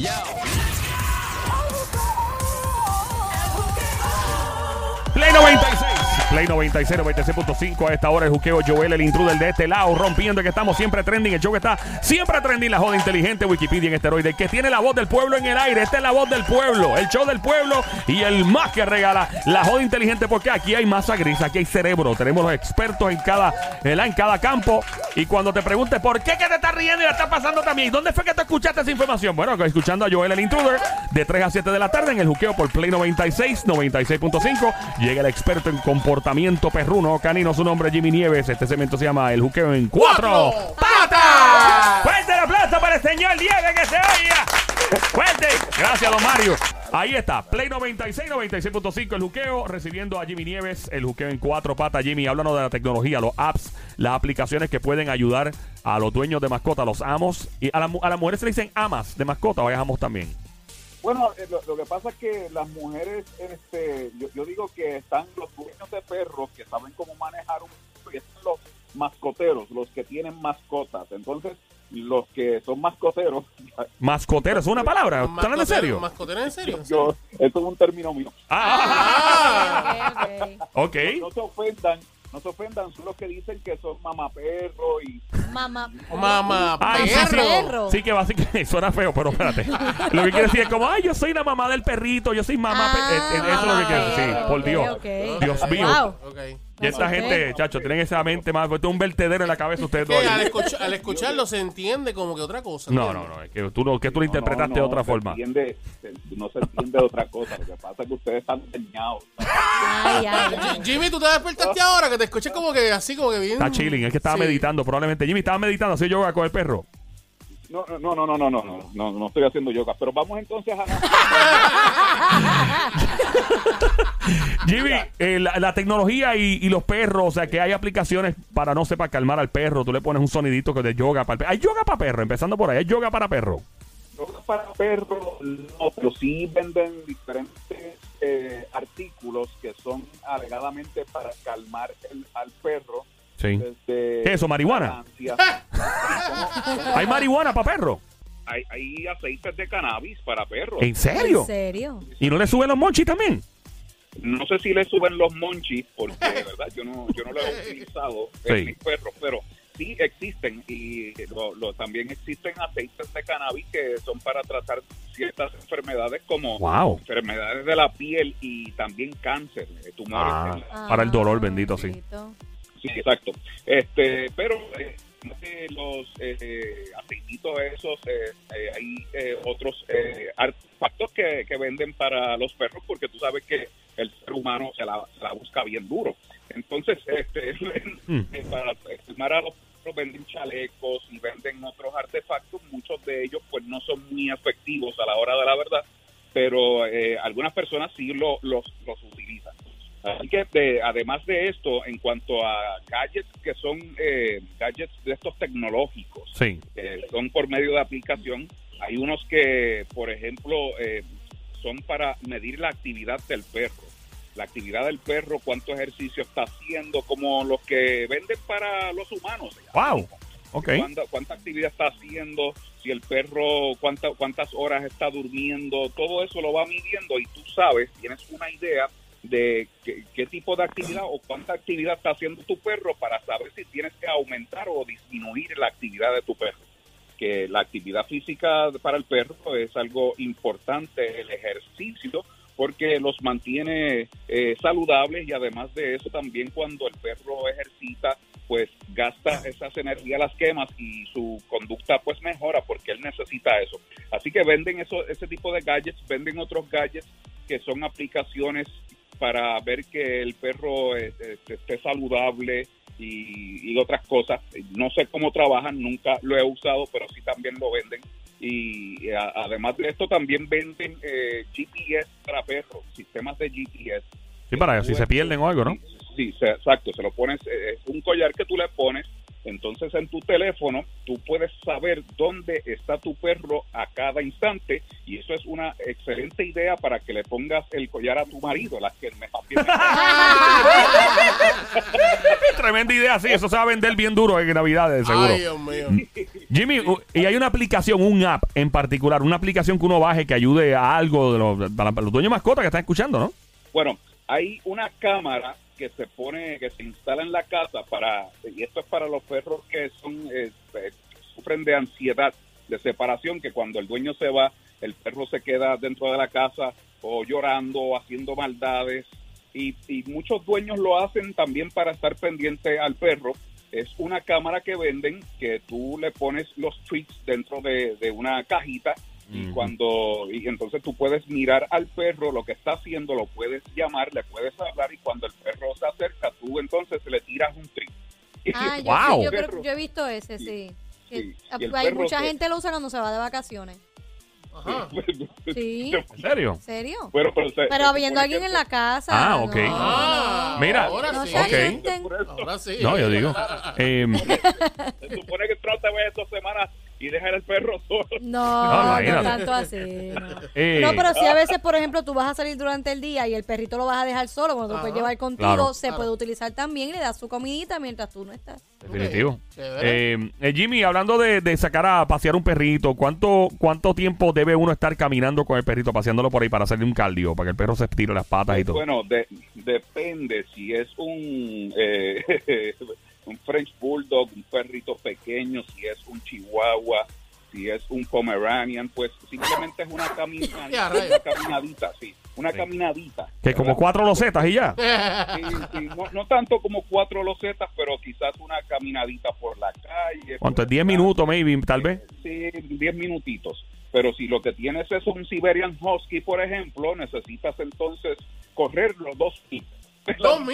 Yo. Play 96, 96.5 a esta hora el juqueo Joel, el intruder de este lado, rompiendo que estamos siempre trending. El show que está siempre trending, la joda inteligente, Wikipedia en esteroide, el que tiene la voz del pueblo en el aire. Esta es la voz del pueblo, el show del pueblo y el más que regala la joda inteligente, porque aquí hay masa gris, aquí hay cerebro. Tenemos los expertos en cada, en cada campo. Y cuando te preguntes por qué que te estás riendo y la estás pasando también, ¿dónde fue que te escuchaste esa información? Bueno, escuchando a Joel, el intruder, de 3 a 7 de la tarde en el juqueo por Play 96, 96.5. Llega el experto en comportamiento perruno, canino, su nombre es Jimmy Nieves. Este segmento se llama El Juqueo en Cuatro Patas. Fuerte el aplauso para el señor Nieves que se oiga. Fuerte. Gracias, don Mario. Ahí está, Play 96, 96.5, el juqueo, recibiendo a Jimmy Nieves, el juqueo en cuatro patas. Jimmy, háblanos de la tecnología, los apps, las aplicaciones que pueden ayudar a los dueños de mascota, los amos. Y a, la a las mujeres se le dicen amas de mascota o hay amos también. Bueno, eh, lo, lo que pasa es que las mujeres, este, yo, yo digo que están los dueños de perros que saben cómo manejar un perro y están los mascoteros, los que tienen mascotas. Entonces, los que son mascoteros, Mascotero, ¿es una palabra? ¿Están en serio? ¿Mascotero en serio? yo, esto es un término mío. Ah, Ok, ok. ok. No se ofendan, no se ofendan, son los que dicen que son mamaperro y Mamá. Mamá, Ay, sí, sí. perro. Perro. Sí, que básicamente suena feo, pero espérate. Lo que quiere decir es como, ay, yo soy la mamá del perrito, yo soy mamá. pe- Ah, eh, eh, eso es lo que quiere decir. ok, por Dios. ok. Dios mío. Wow. Ok. Y esta gente, chacho, tienen esa mente más. Esto es un vertedero en la cabeza ustedes dos. al, escucha- al escucharlo se entiende como que otra cosa. No, no, no. Es que tú, no, que tú lo interpretaste No, no, de otra se forma. entiende- se- no se entiende de otra cosa. Lo que pasa es que ustedes están dañados. Ay, ay, ay. Jimmy, tú te despertaste ahora que te escuché como que así, como que bien. Está chilling, es que estaba Sí. meditando. Probablemente Jimmy estaba meditando, así yoga con el perro. No, no, no, no, no, no, no, no, no estoy haciendo yoga. Pero vamos entonces a Jimmy, eh, la, la tecnología y, y los perros, o sea, que hay aplicaciones para, no sé, para calmar al perro. Tú le pones un sonidito que de yoga para el perro. Hay yoga para perro, empezando por ahí. Hay yoga para perro. yoga para perros, no, pero sí venden diferentes eh, artículos que son alegadamente para calmar el- al perro. Sí. Desde ¿Qué es eso, marihuana? ¿Hay marihuana para perro? hay, hay aceites de cannabis para perros. ¿En serio? ¿En serio? ¿Y no le suben los monchis también? No sé si le suben los monchis, porque de verdad yo no, yo no lo he utilizado Sí. en mis perros, pero sí existen y lo- lo- también existen aceites de cannabis que son para tratar ciertas enfermedades como Wow. enfermedades de la piel y también cáncer, eh, tumores. Ah. en la- Para el dolor, Ah, bendito, sí. bendito. Sí, exacto. Este, pero eh, los eh, aceititos esos, eh, eh, hay eh, otros eh, artefactos que, que venden para los perros porque tú sabes que humano se la, se la busca bien duro. Entonces, este, Mm. eh, para calmar a los perros venden chalecos y venden otros artefactos, muchos de ellos pues no son muy efectivos a la hora de la verdad, pero eh, algunas personas sí lo- los, los utilizan. Así que de- además de esto, en cuanto a gadgets que son eh, gadgets de estos tecnológicos, Sí. que son por medio de aplicación, hay unos que, por ejemplo, eh, son para medir la actividad del perro. La actividad del perro, cuánto ejercicio está haciendo, como los que venden para los humanos. Wow. Ok. Cuánta, cuánta actividad está haciendo, si el perro, cuánta, cuántas horas está durmiendo, todo eso lo va midiendo y tú sabes, tienes una idea de qué, qué tipo de actividad o cuánta actividad está haciendo tu perro para saber si tienes que aumentar o disminuir la actividad de tu perro. Que la actividad física para el perro es algo importante, el ejercicio, porque los mantiene eh, saludables y además de eso también cuando el perro ejercita pues gasta esas energías, las quemas y su conducta pues mejora porque él necesita eso. Así que venden eso, ese tipo de gadgets, venden otros gadgets que son aplicaciones para ver que el perro eh, eh, esté saludable y, y otras cosas. No sé cómo trabajan, nunca lo he usado, pero sí también lo venden. Y eh, a- además de esto también venden eh, GPS para perros, sistemas de GPS. Sí, para si se pierden o algo, ¿no? Sí, exacto. Se lo pones, eh, es un collar que tú le pones Entonces en tu teléfono tú puedes saber dónde está tu perro a cada instante y eso es una excelente idea para que le pongas el collar a tu marido, las que me Tremenda idea, sí. Eso se va a vender bien duro en Navidades, seguro. Ay, Dios mío. Jimmy, y hay una aplicación, un app en particular, una aplicación que uno baje que ayude a algo de los, dueños mascotas que están escuchando, ¿no? Bueno, hay una cámara que se pone, que se instala en la casa para, y esto es para los perros que son, eh, sufren de ansiedad, de separación, que cuando el dueño se va, el perro se queda dentro de la casa o llorando o haciendo maldades. Y, y muchos dueños lo hacen también para estar pendiente al perro. Es una cámara que venden que tú le pones los treats dentro de, de una cajita y cuando y entonces tú puedes mirar al perro lo que está haciendo lo puedes llamar le puedes hablar y cuando el perro se acerca tú entonces le tiras un treat Ah, yo, Wow. sí, yo, creo- yo he visto ese, sí. Hay mucha se- gente lo usa cuando se va de vacaciones. Ajá. Sí. ¿En serio? ¿En serio? Bueno, pero, Pero se habiendo alguien en la casa. Ah, ok. no, Ah, Mira, ahora No sí. Ahora sí. No, yo digo. eh, se supone que tú no te ves dos semanas y dejar al perro solo No, No, no, tanto así. No. eh, No, pero si a veces, por ejemplo, tú vas a salir durante el día y el perrito lo vas a dejar solo, cuando tú lo puedes llevar contigo, Claro. se puede utilizar también y le das su comidita mientras tú no estás. Definitivo. Eh, eh, Jimmy, hablando de, de sacar a pasear un perrito, ¿cuánto, ¿cuánto tiempo debe uno estar caminando con el perrito, paseándolo por ahí para hacerle un cardio, para que el perro se estire las patas y todo? bueno de- depende si es un eh, un French Bulldog un perrito pequeño si es un Chihuahua si es un Pomeranian pues simplemente es una caminadita una caminadita sí una Sí. caminadita que como cuatro losetas y ya. Sí, sí, no, no tanto como cuatro losetas, pero quizás una caminadita por la calle. ¿Cuánto es? por ¿10 la- minutos, maybe, tal vez? Sí, diez minutitos. Pero si lo que tienes es un Siberian Husky, por ejemplo, necesitas entonces correr los dos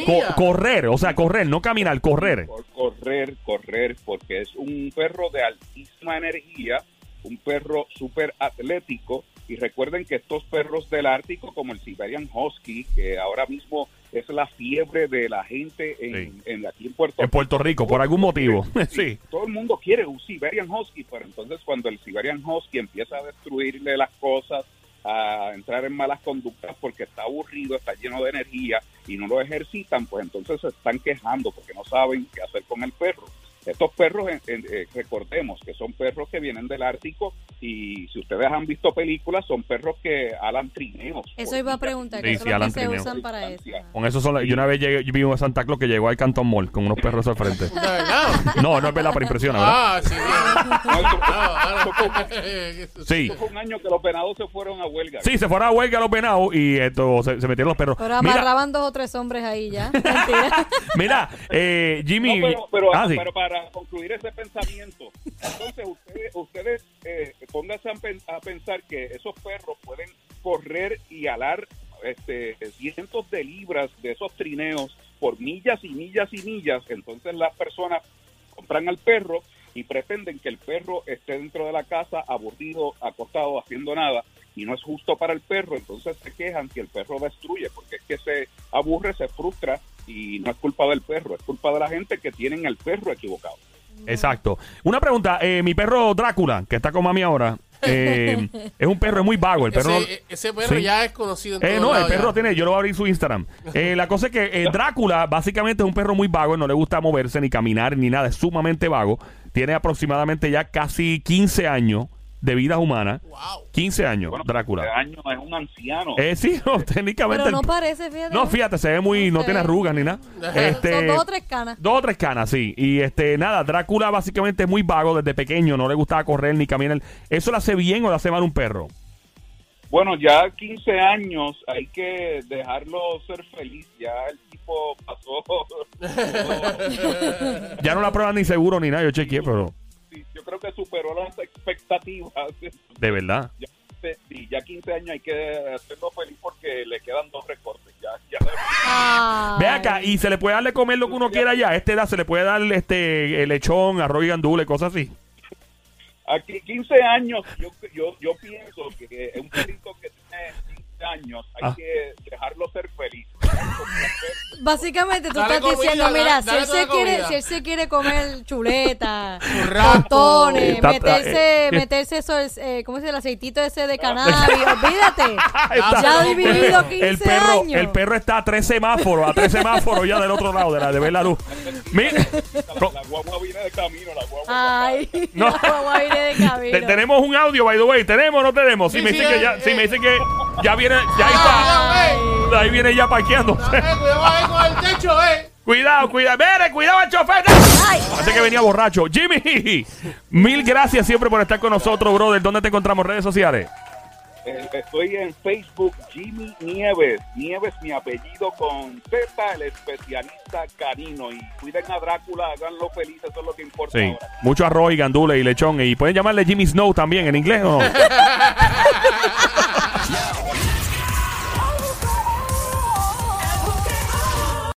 Co- correr, o sea, correr, no caminar, correr. Por correr, correr, porque es un perro de altísima energía, un perro súper atlético. Y recuerden que estos perros del Ártico, como el Siberian Husky, que ahora mismo es la fiebre de la gente en, Sí. en- aquí en Puerto En Puerto Rico, por algún motivo. sí. Todo el mundo quiere un Siberian Husky, pero entonces cuando el Siberian Husky empieza a destruirle las cosas, a entrar en malas conductas porque está aburrido, está lleno de energía y no lo ejercitan, pues entonces se están quejando porque no saben qué hacer con el perro. Estos perros, eh, recordemos que son perros que vienen del Ártico y si ustedes han visto películas, son perros que alan trineos. Eso iba a preguntar, Sí, que sí, que se usan para eso. Con eso son, yo una vez llegué, yo vi un Santa Claus que llegó al Canton Mall con unos perros al frente. No, no es verdad, pero impresiona, ¿verdad? Ah, sí. No, Sí. fue un año que los venados se fueron a huelga. Sí, se fueron a huelga los venados y esto se, se metieron los perros. Pero Mira, amarraban dos o tres hombres ahí ya. Mentira. mira, eh, Jimmy. No, pero, pero, ah, sí. pero para concluir ese pensamiento, entonces ustedes, ustedes eh, pónganse a, pen- a pensar que esos perros pueden correr y alar este, cientos de libras de esos trineos por millas y millas y millas. Entonces las personas compran al perro y pretenden que el perro esté dentro de la casa aburrido, acostado, haciendo nada. Y no es justo para el perro, entonces se quejan si el perro destruye, porque es que se aburre, se frustra y no es culpa del perro, es culpa de la gente que tienen el perro equivocado. Exacto. Una pregunta, eh, mi perro Drácula, que está con mami ahora, eh, es un perro muy vago. El perro Ese, ese perro Sí. ya es conocido en Eh, no, el perro ya. tiene, yo lo voy a abrir su Instagram. Eh, la cosa es que eh, Drácula básicamente es un perro muy vago, no le gusta moverse, ni caminar, ni nada, es sumamente vago. Tiene aproximadamente ya casi 15 años de vida humana. Wow. 15 años, Bueno, Drácula. este año es un anciano. Eh, sí, no, técnicamente. Pero no el- parece, fíjate. no, fíjate, se ve muy, no tiene arrugas ni nada. Este, Son dos o tres canas. Dos o tres canas, sí. Y este, nada, Drácula básicamente es muy vago desde pequeño, no le gustaba correr ni caminar. ¿Eso le hace bien o le hace mal un perro? Bueno, ya 15 años hay que dejarlo ser feliz. Ya el tipo pasó. Ya no la prueban ni seguro ni nada, yo chequeé, pero yo creo que superó las expectativas. de verdad. Ya, sí, ya 15 años hay que hacerlo feliz porque le quedan dos recortes. Ya, ya. Ay. Ve acá, y se le puede darle comer lo que uno quiera ya. A esta edad se le puede dar este el lechón, arroz y gandule, cosas así. Aquí 15 años, yo, yo, yo pienso que un perrito que tiene 15 años hay Ah. que dejarlo ser feliz. Básicamente tú Dale estás comida, diciendo, dale- mira, si él, se quiere, si él se quiere comer chuleta, tostones, Está- meterse, eh, meterse eso, eh, ¿cómo se dice? El aceitito ese de cannabis, olvídate. Está- Ya ha vivido 15 el perro, años. el perro está a tres semáforos, a tres semáforos ya del otro lado de la de ver la luz. Mi- La, la guagua viene de camino, la guagua. Ay, No. la guagua viene de Te- camino. tenemos un audio, by the way. ¿Tenemos o no tenemos? Si Sí, me sí, dicen que eh, ya, si eh. me dicen que ya viene, ya ahí Ah, está. eh. Ahí viene ya parqueándose. Eh, cuidado ahí con el techo, eh. Cuidado, cuidado. Mire, cuidado al chofer. Parece que venía borracho. Jimmy, mil gracias siempre por estar con nosotros, brother. ¿Dónde te encontramos? Redes sociales. Estoy en Facebook, Jimmy Nieves. Nieves, mi apellido con Z, el especialista canino. Y cuiden a Drácula, háganlo feliz, eso es lo que importa Sí. ahora. Mucho arroz y gandules y lechón. Y pueden llamarle Jimmy Snow también en inglés o no.